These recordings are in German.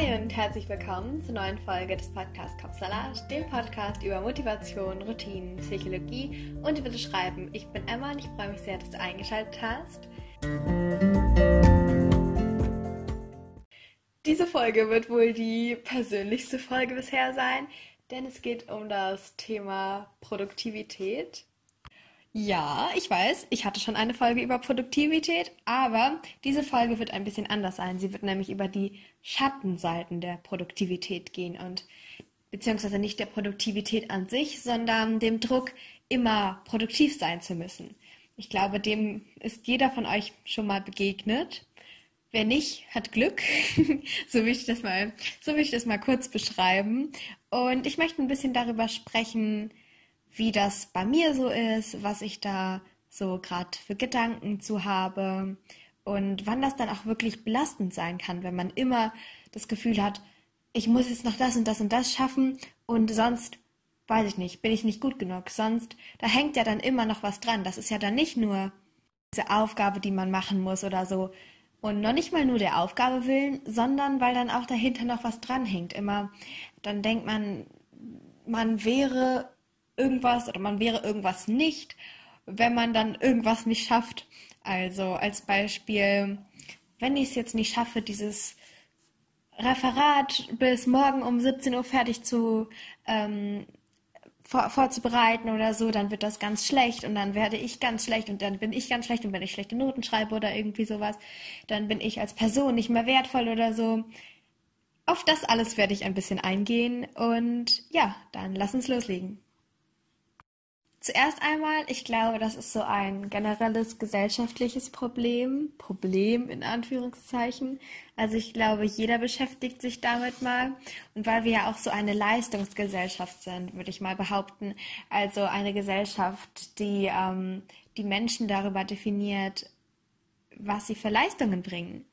Hi und herzlich willkommen zur neuen Folge des Podcasts Kopfsalat, dem Podcast über Motivation, Routinen, Psychologie und über das Schreiben. Ich bin Emma und ich freue mich sehr, dass du eingeschaltet hast. Diese Folge wird wohl die persönlichste Folge bisher sein, denn es geht um das Thema Produktivität. Ja, ich weiß, ich hatte schon eine Folge über Produktivität, aber diese Folge wird ein bisschen anders sein. Sie wird nämlich über die Schattenseiten der Produktivität gehen und beziehungsweise nicht der Produktivität an sich, sondern dem Druck, immer produktiv sein zu müssen. Ich glaube, dem ist jeder von euch schon mal begegnet. Wer nicht, hat Glück. so will ich das mal, so will ich das mal kurz beschreiben. Und ich möchte ein bisschen darüber sprechen, wie das bei mir so ist, was ich da so gerade für Gedanken zu habe und wann das dann auch wirklich belastend sein kann, wenn man immer das Gefühl hat, ich muss jetzt noch das und das und das schaffen und sonst weiß ich nicht, bin ich nicht gut genug. Sonst, da hängt ja dann immer noch was dran. Das ist ja dann nicht nur diese Aufgabe, die man machen muss oder so. Und noch nicht mal nur der Aufgabe willen, sondern weil dann auch dahinter noch was dranhängt. Immer, dann denkt man, man wäre irgendwas oder man wäre irgendwas nicht, wenn man dann irgendwas nicht schafft. Also als Beispiel, wenn ich es jetzt nicht schaffe, dieses Referat bis morgen um 17 Uhr fertig zu ähm, vor, vorzubereiten oder so, dann wird das ganz schlecht und dann werde ich ganz schlecht und dann bin ich ganz schlecht und wenn ich schlechte Noten schreibe oder irgendwie sowas, dann bin ich als Person nicht mehr wertvoll oder so. Auf das alles werde ich ein bisschen eingehen und ja, dann lass uns loslegen. Zuerst einmal, ich glaube, das ist so ein generelles gesellschaftliches Problem, Problem in Anführungszeichen. Also ich glaube, jeder beschäftigt sich damit mal. Und weil wir ja auch so eine Leistungsgesellschaft sind, würde ich mal behaupten, also eine Gesellschaft, die ähm, die Menschen darüber definiert, was sie für Leistungen bringen.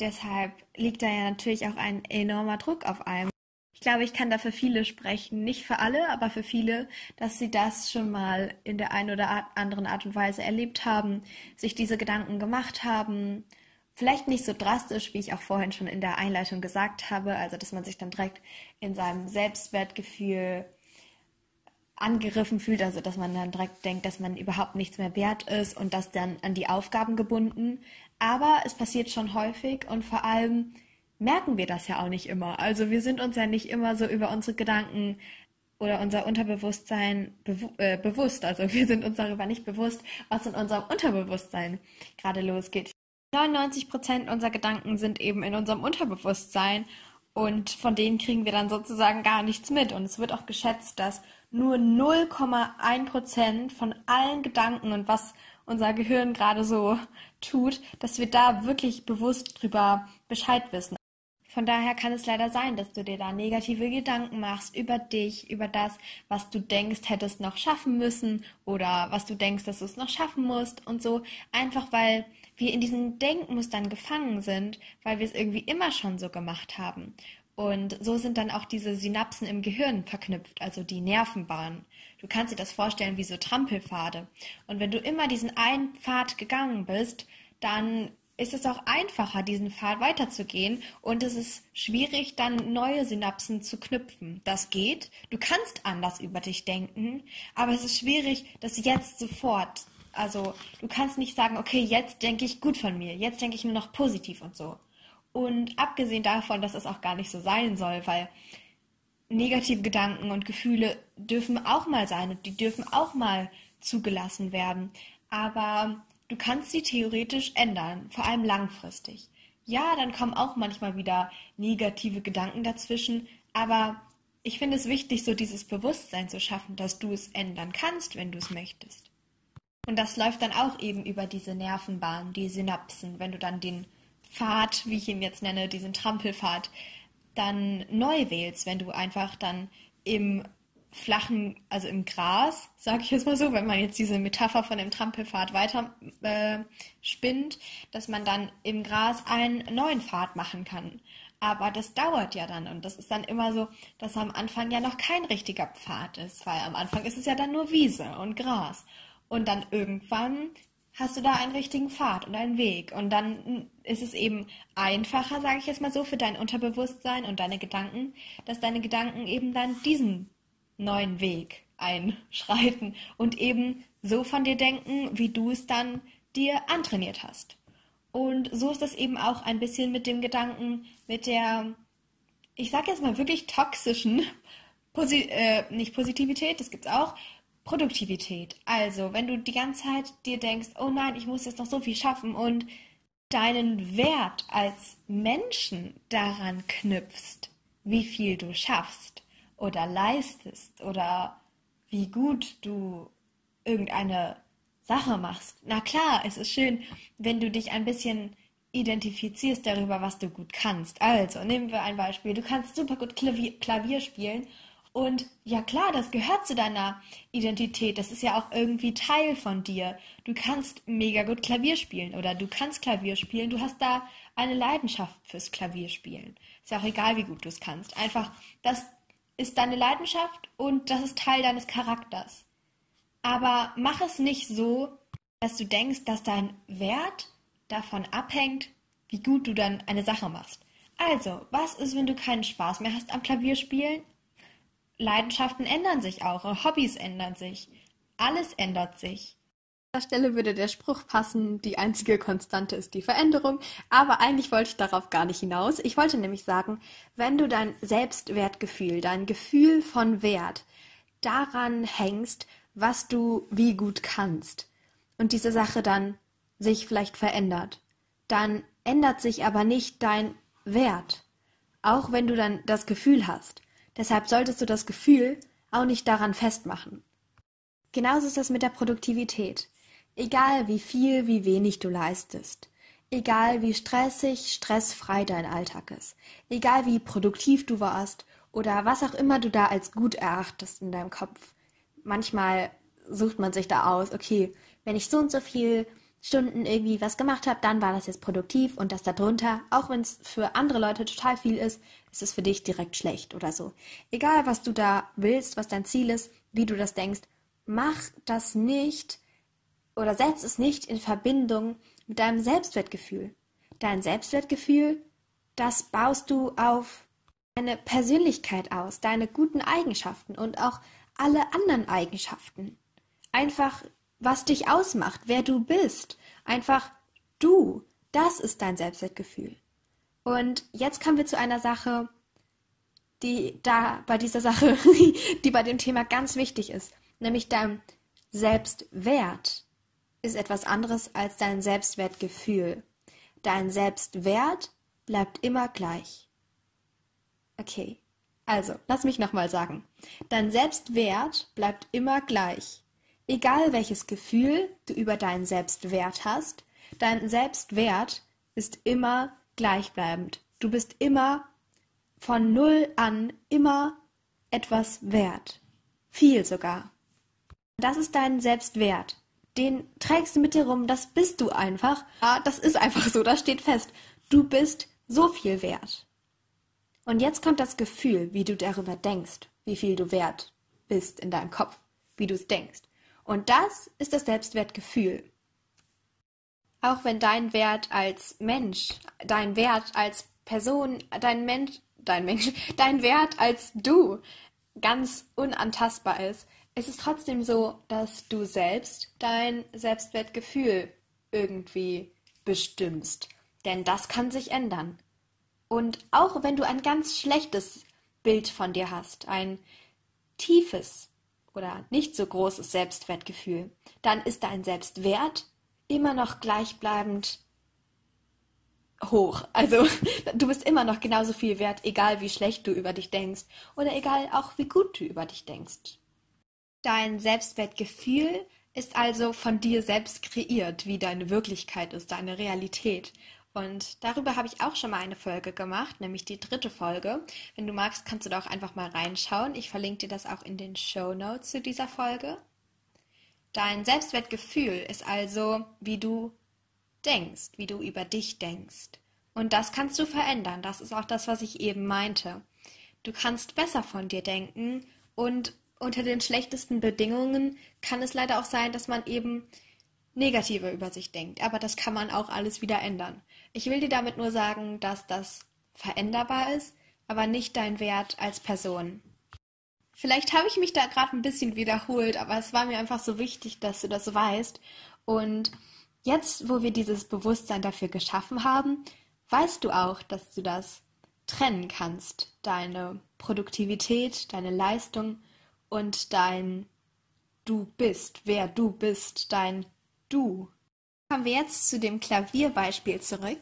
Deshalb liegt da ja natürlich auch ein enormer Druck auf einem. Ich glaube, ich kann da für viele sprechen. Nicht für alle, aber für viele, dass sie das schon mal in der einen oder anderen Art und Weise erlebt haben, sich diese Gedanken gemacht haben. Vielleicht nicht so drastisch, wie ich auch vorhin schon in der Einleitung gesagt habe, also dass man sich dann direkt in seinem Selbstwertgefühl angegriffen fühlt, also dass man dann direkt denkt, dass man überhaupt nichts mehr wert ist und das dann an die Aufgaben gebunden. Aber es passiert schon häufig und vor allem merken wir das ja auch nicht immer. Also wir sind uns ja nicht immer so über unsere Gedanken oder unser Unterbewusstsein bewu äh, bewusst. Also wir sind uns darüber nicht bewusst, was in unserem Unterbewusstsein gerade losgeht. 99 Prozent unserer Gedanken sind eben in unserem Unterbewusstsein und von denen kriegen wir dann sozusagen gar nichts mit. Und es wird auch geschätzt, dass nur 0,1 Prozent von allen Gedanken und was unser Gehirn gerade so tut, dass wir da wirklich bewusst drüber Bescheid wissen. Von daher kann es leider sein, dass du dir da negative Gedanken machst über dich, über das, was du denkst, hättest noch schaffen müssen oder was du denkst, dass du es noch schaffen musst und so. Einfach weil wir in diesen Denkmustern gefangen sind, weil wir es irgendwie immer schon so gemacht haben. Und so sind dann auch diese Synapsen im Gehirn verknüpft, also die Nervenbahnen. Du kannst dir das vorstellen wie so Trampelpfade. Und wenn du immer diesen einen Pfad gegangen bist, dann ist es auch einfacher, diesen Pfad weiterzugehen und es ist schwierig, dann neue Synapsen zu knüpfen. Das geht. Du kannst anders über dich denken, aber es ist schwierig, das jetzt sofort. Also du kannst nicht sagen, okay, jetzt denke ich gut von mir, jetzt denke ich nur noch positiv und so. Und abgesehen davon, dass es auch gar nicht so sein soll, weil negative Gedanken und Gefühle dürfen auch mal sein und die dürfen auch mal zugelassen werden. Aber Du kannst sie theoretisch ändern, vor allem langfristig. Ja, dann kommen auch manchmal wieder negative Gedanken dazwischen, aber ich finde es wichtig, so dieses Bewusstsein zu schaffen, dass du es ändern kannst, wenn du es möchtest. Und das läuft dann auch eben über diese Nervenbahn, die Synapsen, wenn du dann den Pfad, wie ich ihn jetzt nenne, diesen Trampelpfad, dann neu wählst, wenn du einfach dann im flachen, also im Gras, sage ich jetzt mal so, wenn man jetzt diese Metapher von dem Trampelpfad weiter äh, spinnt, dass man dann im Gras einen neuen Pfad machen kann. Aber das dauert ja dann und das ist dann immer so, dass am Anfang ja noch kein richtiger Pfad ist, weil am Anfang ist es ja dann nur Wiese und Gras. Und dann irgendwann hast du da einen richtigen Pfad und einen Weg. Und dann ist es eben einfacher, sage ich jetzt mal so, für dein Unterbewusstsein und deine Gedanken, dass deine Gedanken eben dann diesen neuen Weg einschreiten und eben so von dir denken, wie du es dann dir antrainiert hast. Und so ist das eben auch ein bisschen mit dem Gedanken, mit der, ich sage jetzt mal wirklich toxischen, Posi äh, nicht Positivität, das gibt's auch, Produktivität. Also, wenn du die ganze Zeit dir denkst, oh nein, ich muss jetzt noch so viel schaffen und deinen Wert als Menschen daran knüpfst, wie viel du schaffst oder leistest oder wie gut du irgendeine Sache machst. Na klar, es ist schön, wenn du dich ein bisschen identifizierst darüber, was du gut kannst. Also, nehmen wir ein Beispiel. Du kannst super gut Klavier, Klavier spielen und ja klar, das gehört zu deiner Identität. Das ist ja auch irgendwie Teil von dir. Du kannst mega gut Klavier spielen oder du kannst Klavier spielen. Du hast da eine Leidenschaft fürs Klavierspielen. Ist ja auch egal, wie gut du es kannst. Einfach, das ist deine Leidenschaft und das ist Teil deines Charakters. Aber mach es nicht so, dass du denkst, dass dein Wert davon abhängt, wie gut du dann eine Sache machst. Also, was ist, wenn du keinen Spaß mehr hast am Klavierspielen, Leidenschaften ändern sich auch, Hobbys ändern sich, alles ändert sich. An der Stelle würde der Spruch passen, die einzige Konstante ist die Veränderung, aber eigentlich wollte ich darauf gar nicht hinaus. Ich wollte nämlich sagen, wenn du dein Selbstwertgefühl, dein Gefühl von Wert daran hängst, was du wie gut kannst und diese Sache dann sich vielleicht verändert, dann ändert sich aber nicht dein Wert, auch wenn du dann das Gefühl hast. Deshalb solltest du das Gefühl auch nicht daran festmachen. Genauso ist das mit der Produktivität. Egal wie viel, wie wenig du leistest. Egal wie stressig, stressfrei dein Alltag ist. Egal wie produktiv du warst oder was auch immer du da als gut erachtest in deinem Kopf. Manchmal sucht man sich da aus, okay, wenn ich so und so viel Stunden irgendwie was gemacht habe, dann war das jetzt produktiv und das darunter, auch wenn es für andere Leute total viel ist, ist es für dich direkt schlecht oder so. Egal, was du da willst, was dein Ziel ist, wie du das denkst, mach das nicht oder setz es nicht in Verbindung mit deinem Selbstwertgefühl. Dein Selbstwertgefühl, das baust du auf deine Persönlichkeit aus, deine guten Eigenschaften und auch alle anderen Eigenschaften. Einfach was dich ausmacht, wer du bist. Einfach du. Das ist dein Selbstwertgefühl. Und jetzt kommen wir zu einer Sache, die da bei dieser Sache, die bei dem Thema ganz wichtig ist, nämlich dein Selbstwert ist etwas anderes als dein Selbstwertgefühl. Dein Selbstwert bleibt immer gleich. Okay, also lass mich nochmal sagen. Dein Selbstwert bleibt immer gleich. Egal welches Gefühl du über deinen Selbstwert hast, dein Selbstwert ist immer gleichbleibend. Du bist immer von null an immer etwas wert. Viel sogar. Das ist dein Selbstwert. Den trägst du mit dir rum, das bist du einfach. Ja, das ist einfach so, das steht fest. Du bist so viel wert. Und jetzt kommt das Gefühl, wie du darüber denkst, wie viel du wert bist in deinem Kopf, wie du es denkst. Und das ist das Selbstwertgefühl. Auch wenn dein Wert als Mensch, dein Wert als Person, dein Mensch, dein Mensch, dein Wert als du ganz unantastbar ist, ist es trotzdem so, dass du selbst dein Selbstwertgefühl irgendwie bestimmst. Denn das kann sich ändern. Und auch wenn du ein ganz schlechtes Bild von dir hast, ein tiefes, oder nicht so großes Selbstwertgefühl, dann ist dein Selbstwert immer noch gleichbleibend hoch. Also du bist immer noch genauso viel wert, egal wie schlecht du über dich denkst oder egal auch wie gut du über dich denkst. Dein Selbstwertgefühl ist also von dir selbst kreiert, wie deine Wirklichkeit ist, deine Realität. Und darüber habe ich auch schon mal eine Folge gemacht, nämlich die dritte Folge. Wenn du magst, kannst du da auch einfach mal reinschauen. Ich verlinke dir das auch in den Show Notes zu dieser Folge. Dein Selbstwertgefühl ist also, wie du denkst, wie du über dich denkst. Und das kannst du verändern. Das ist auch das, was ich eben meinte. Du kannst besser von dir denken und unter den schlechtesten Bedingungen kann es leider auch sein, dass man eben negativer über sich denkt. Aber das kann man auch alles wieder ändern. Ich will dir damit nur sagen, dass das veränderbar ist, aber nicht dein Wert als Person. Vielleicht habe ich mich da gerade ein bisschen wiederholt, aber es war mir einfach so wichtig, dass du das weißt. Und jetzt, wo wir dieses Bewusstsein dafür geschaffen haben, weißt du auch, dass du das trennen kannst, deine Produktivität, deine Leistung und dein Du bist, wer du bist, dein Du. Kommen wir jetzt zu dem Klavierbeispiel zurück.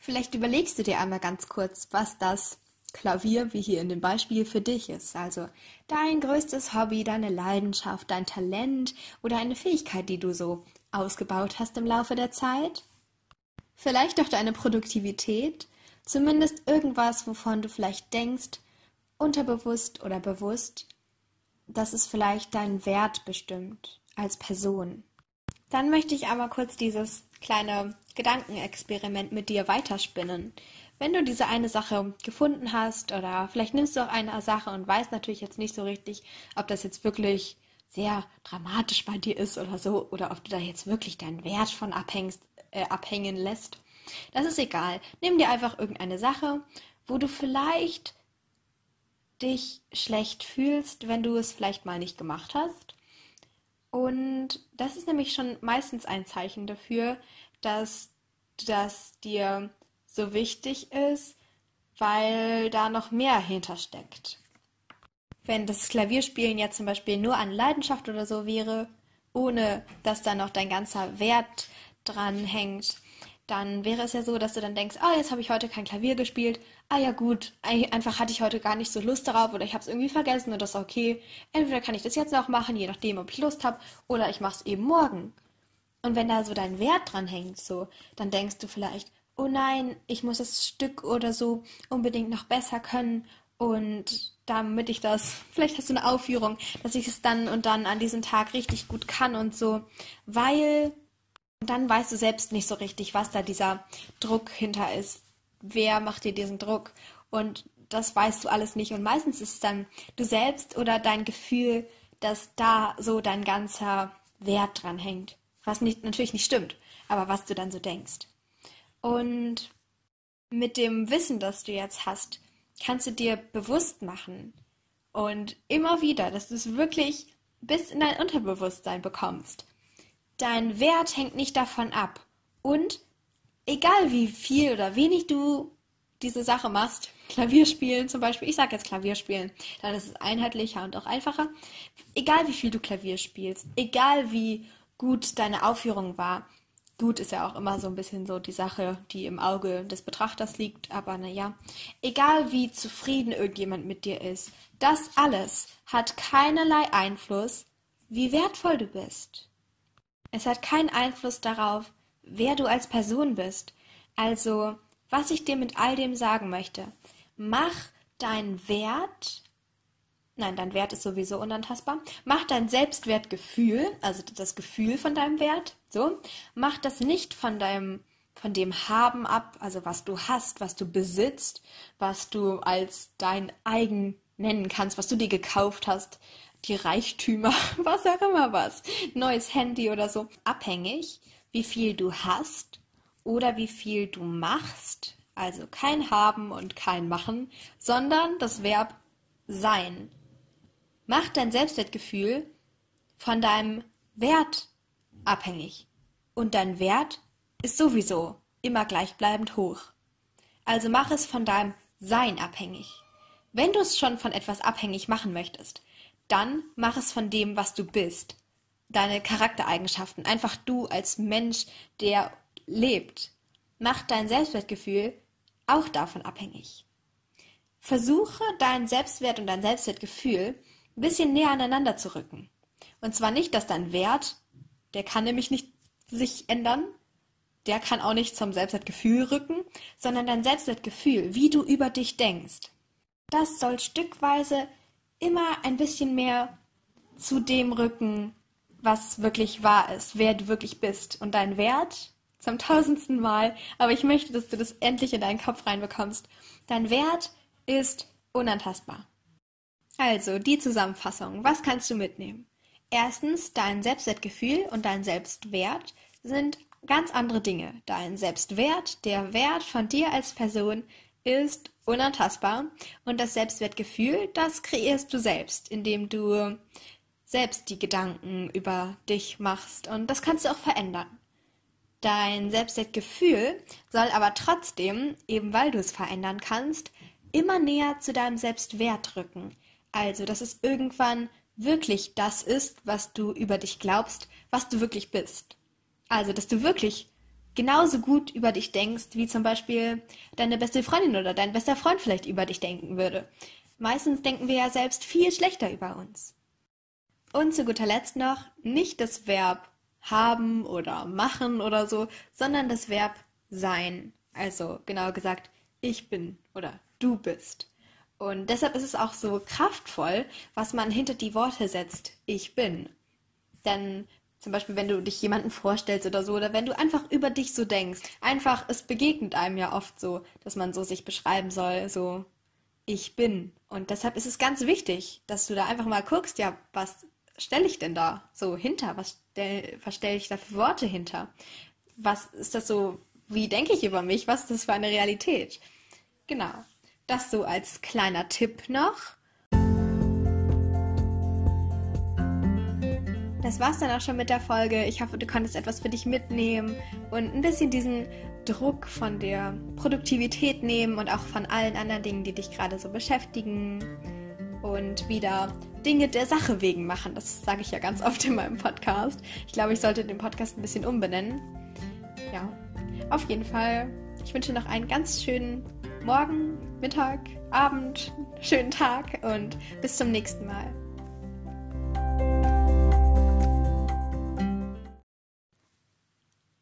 Vielleicht überlegst du dir einmal ganz kurz, was das Klavier, wie hier in dem Beispiel, für dich ist. Also dein größtes Hobby, deine Leidenschaft, dein Talent oder eine Fähigkeit, die du so ausgebaut hast im Laufe der Zeit. Vielleicht auch deine Produktivität, zumindest irgendwas, wovon du vielleicht denkst, unterbewusst oder bewusst, dass es vielleicht deinen Wert bestimmt als Person. Dann möchte ich einmal kurz dieses kleine Gedankenexperiment mit dir weiterspinnen. Wenn du diese eine Sache gefunden hast oder vielleicht nimmst du auch eine Sache und weißt natürlich jetzt nicht so richtig, ob das jetzt wirklich sehr dramatisch bei dir ist oder so oder ob du da jetzt wirklich deinen Wert von abhängst, äh, abhängen lässt. Das ist egal. Nimm dir einfach irgendeine Sache, wo du vielleicht dich schlecht fühlst, wenn du es vielleicht mal nicht gemacht hast. Und das ist nämlich schon meistens ein Zeichen dafür, dass das dir so wichtig ist, weil da noch mehr hintersteckt. Wenn das Klavierspielen jetzt zum Beispiel nur an Leidenschaft oder so wäre, ohne dass da noch dein ganzer Wert dran hängt, dann wäre es ja so, dass du dann denkst, ah, jetzt habe ich heute kein Klavier gespielt. Ah ja gut, einfach hatte ich heute gar nicht so Lust darauf oder ich habe es irgendwie vergessen und das ist okay. Entweder kann ich das jetzt noch machen, je nachdem, ob ich Lust habe, oder ich mache es eben morgen. Und wenn da so dein Wert dran hängt, so, dann denkst du vielleicht, oh nein, ich muss das Stück oder so unbedingt noch besser können und damit ich das, vielleicht hast du eine Aufführung, dass ich es dann und dann an diesem Tag richtig gut kann und so, weil dann weißt du selbst nicht so richtig, was da dieser Druck hinter ist. Wer macht dir diesen Druck? Und das weißt du alles nicht. Und meistens ist es dann du selbst oder dein Gefühl, dass da so dein ganzer Wert dran hängt. Was nicht, natürlich nicht stimmt, aber was du dann so denkst. Und mit dem Wissen, das du jetzt hast, kannst du dir bewusst machen und immer wieder, dass du es wirklich bis in dein Unterbewusstsein bekommst, Dein Wert hängt nicht davon ab. Und egal wie viel oder wenig du diese Sache machst, Klavierspielen zum Beispiel, ich sage jetzt Klavierspielen, dann ist es einheitlicher und auch einfacher. Egal wie viel du Klavier spielst, egal wie gut deine Aufführung war, gut ist ja auch immer so ein bisschen so die Sache, die im Auge des Betrachters liegt, aber naja, egal wie zufrieden irgendjemand mit dir ist, das alles hat keinerlei Einfluss, wie wertvoll du bist. Es hat keinen Einfluss darauf, wer du als Person bist. Also, was ich dir mit all dem sagen möchte, mach deinen Wert, nein, dein Wert ist sowieso unantastbar, mach dein Selbstwertgefühl, also das Gefühl von deinem Wert, so, mach das nicht von deinem von dem Haben ab, also was du hast, was du besitzt, was du als dein eigen nennen kannst, was du dir gekauft hast, die Reichtümer, was auch immer was, neues Handy oder so, abhängig, wie viel du hast oder wie viel du machst. Also kein Haben und kein Machen, sondern das Verb sein. Macht dein Selbstwertgefühl von deinem Wert abhängig. Und dein Wert ist sowieso immer gleichbleibend hoch. Also mach es von deinem Sein abhängig. Wenn du es schon von etwas abhängig machen möchtest, dann mach es von dem, was du bist. Deine Charaktereigenschaften. Einfach du als Mensch, der lebt. Mach dein Selbstwertgefühl auch davon abhängig. Versuche deinen Selbstwert und dein Selbstwertgefühl ein bisschen näher aneinander zu rücken. Und zwar nicht, dass dein Wert, der kann nämlich nicht sich ändern, der kann auch nicht zum Selbstwertgefühl rücken, sondern dein Selbstwertgefühl, wie du über dich denkst. Das soll stückweise immer ein bisschen mehr zu dem rücken, was wirklich wahr ist, wer du wirklich bist und dein Wert zum tausendsten Mal. Aber ich möchte, dass du das endlich in deinen Kopf reinbekommst. Dein Wert ist unantastbar. Also, die Zusammenfassung. Was kannst du mitnehmen? Erstens, dein Selbstwertgefühl und dein Selbstwert sind ganz andere Dinge. Dein Selbstwert, der Wert von dir als Person ist unantastbar und das Selbstwertgefühl, das kreierst du selbst, indem du selbst die Gedanken über dich machst und das kannst du auch verändern. Dein Selbstwertgefühl soll aber trotzdem, eben weil du es verändern kannst, immer näher zu deinem Selbstwert rücken. Also, dass es irgendwann wirklich das ist, was du über dich glaubst, was du wirklich bist. Also, dass du wirklich genauso gut über dich denkst, wie zum Beispiel deine beste Freundin oder dein bester Freund vielleicht über dich denken würde. Meistens denken wir ja selbst viel schlechter über uns. Und zu guter Letzt noch nicht das Verb haben oder machen oder so, sondern das Verb sein. Also genau gesagt, ich bin oder du bist. Und deshalb ist es auch so kraftvoll, was man hinter die Worte setzt, ich bin. Denn zum Beispiel, wenn du dich jemanden vorstellst oder so, oder wenn du einfach über dich so denkst, einfach, es begegnet einem ja oft so, dass man so sich beschreiben soll, so, ich bin. Und deshalb ist es ganz wichtig, dass du da einfach mal guckst, ja, was stelle ich denn da so hinter? Was, stell, stelle ich da für Worte hinter? Was ist das so, wie denke ich über mich? Was ist das für eine Realität? Genau. Das so als kleiner Tipp noch. Das war's dann auch schon mit der Folge. Ich hoffe, du konntest etwas für dich mitnehmen und ein bisschen diesen Druck von der Produktivität nehmen und auch von allen anderen Dingen, die dich gerade so beschäftigen und wieder Dinge der Sache wegen machen. Das sage ich ja ganz oft in meinem Podcast. Ich glaube, ich sollte den Podcast ein bisschen umbenennen. Ja, auf jeden Fall. Ich wünsche noch einen ganz schönen Morgen, Mittag, Abend, schönen Tag und bis zum nächsten Mal.